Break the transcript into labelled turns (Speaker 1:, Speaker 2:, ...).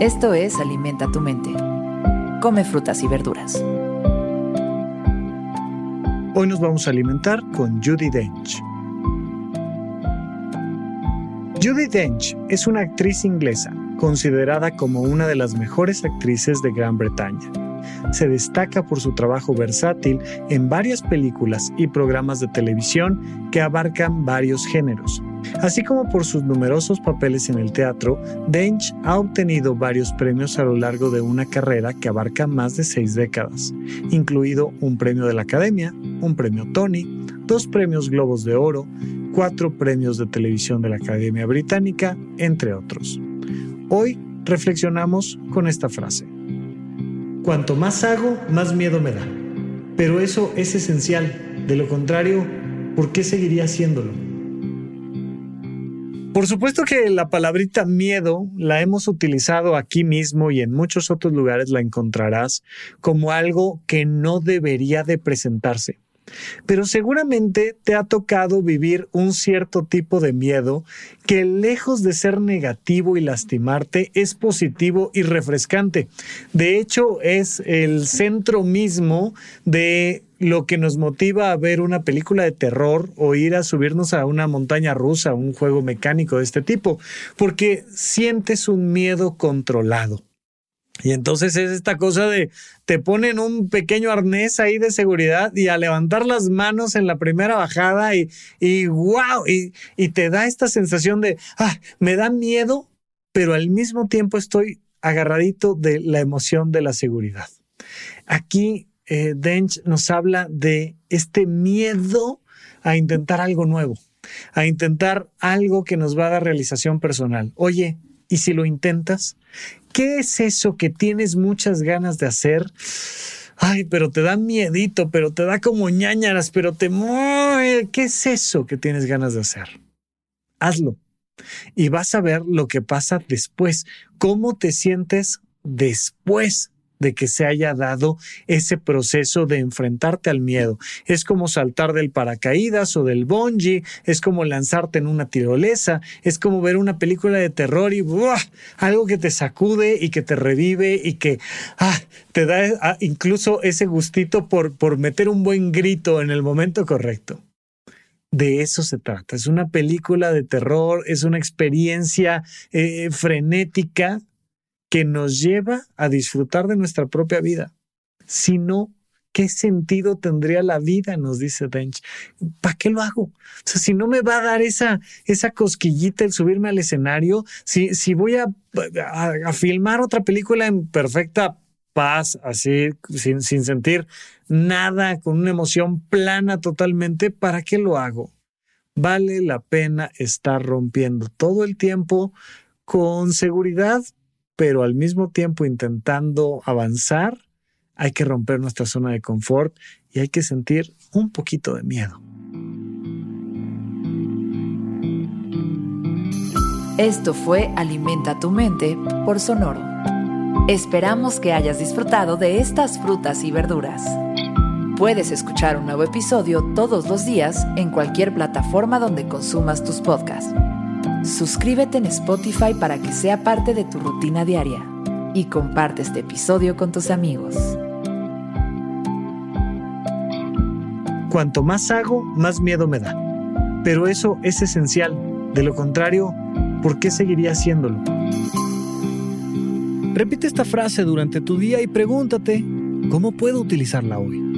Speaker 1: Esto es Alimenta tu mente. Come frutas y verduras.
Speaker 2: Hoy nos vamos a alimentar con Judy Dench. Judy Dench es una actriz inglesa considerada como una de las mejores actrices de Gran Bretaña. Se destaca por su trabajo versátil en varias películas y programas de televisión que abarcan varios géneros, Así como por sus numerosos papeles en el teatro, Dench ha obtenido varios premios a lo largo de una carrera que abarca más de seis décadas, incluido un premio de la Academia, un premio Tony, dos premios Globos de Oro, cuatro premios de televisión de la Academia Británica, entre otros. Hoy reflexionamos con esta frase. Cuanto más hago, más miedo me da. Pero eso es esencial. De lo contrario, ¿por qué seguiría haciéndolo? Por supuesto que la palabrita miedo la hemos utilizado aquí mismo y en muchos otros lugares la encontrarás como algo que no debería de presentarse. Pero seguramente te ha tocado vivir un cierto tipo de miedo que lejos de ser negativo y lastimarte es positivo y refrescante. De hecho, es el centro mismo de lo que nos motiva a ver una película de terror o ir a subirnos a una montaña rusa, un juego mecánico de este tipo, porque sientes un miedo controlado. Y entonces es esta cosa de te ponen un pequeño arnés ahí de seguridad y a levantar las manos en la primera bajada y, y wow, y, y te da esta sensación de, ah, me da miedo, pero al mismo tiempo estoy agarradito de la emoción de la seguridad. Aquí eh, Dench nos habla de este miedo a intentar algo nuevo, a intentar algo que nos va a dar realización personal. Oye, ¿y si lo intentas? ¿Qué es eso que tienes muchas ganas de hacer? Ay, pero te da miedito, pero te da como ñañaras, pero te. ¿Qué es eso que tienes ganas de hacer? Hazlo. Y vas a ver lo que pasa después, cómo te sientes después de que se haya dado ese proceso de enfrentarte al miedo. Es como saltar del paracaídas o del bungee, es como lanzarte en una tirolesa, es como ver una película de terror y algo que te sacude y que te revive y que ah, te da ah, incluso ese gustito por, por meter un buen grito en el momento correcto. De eso se trata. Es una película de terror, es una experiencia eh, frenética que nos lleva a disfrutar de nuestra propia vida. Si no, ¿qué sentido tendría la vida? Nos dice Dench. ¿Para qué lo hago? O sea, si no me va a dar esa, esa cosquillita el subirme al escenario, si, si voy a, a, filmar otra película en perfecta paz, así, sin, sin sentir nada, con una emoción plana totalmente, ¿para qué lo hago? Vale la pena estar rompiendo todo el tiempo con seguridad, pero al mismo tiempo intentando avanzar, hay que romper nuestra zona de confort y hay que sentir un poquito de miedo.
Speaker 1: Esto fue Alimenta tu mente por Sonoro. Esperamos que hayas disfrutado de estas frutas y verduras. Puedes escuchar un nuevo episodio todos los días en cualquier plataforma donde consumas tus podcasts Suscríbete en Spotify para que sea parte de tu rutina diaria y comparte este episodio con tus amigos.
Speaker 2: Cuanto más hago, más miedo me da. Pero eso es esencial. De lo contrario, ¿por qué seguiría haciéndolo? Repite esta frase durante tu día y pregúntate, ¿cómo puedo utilizarla hoy?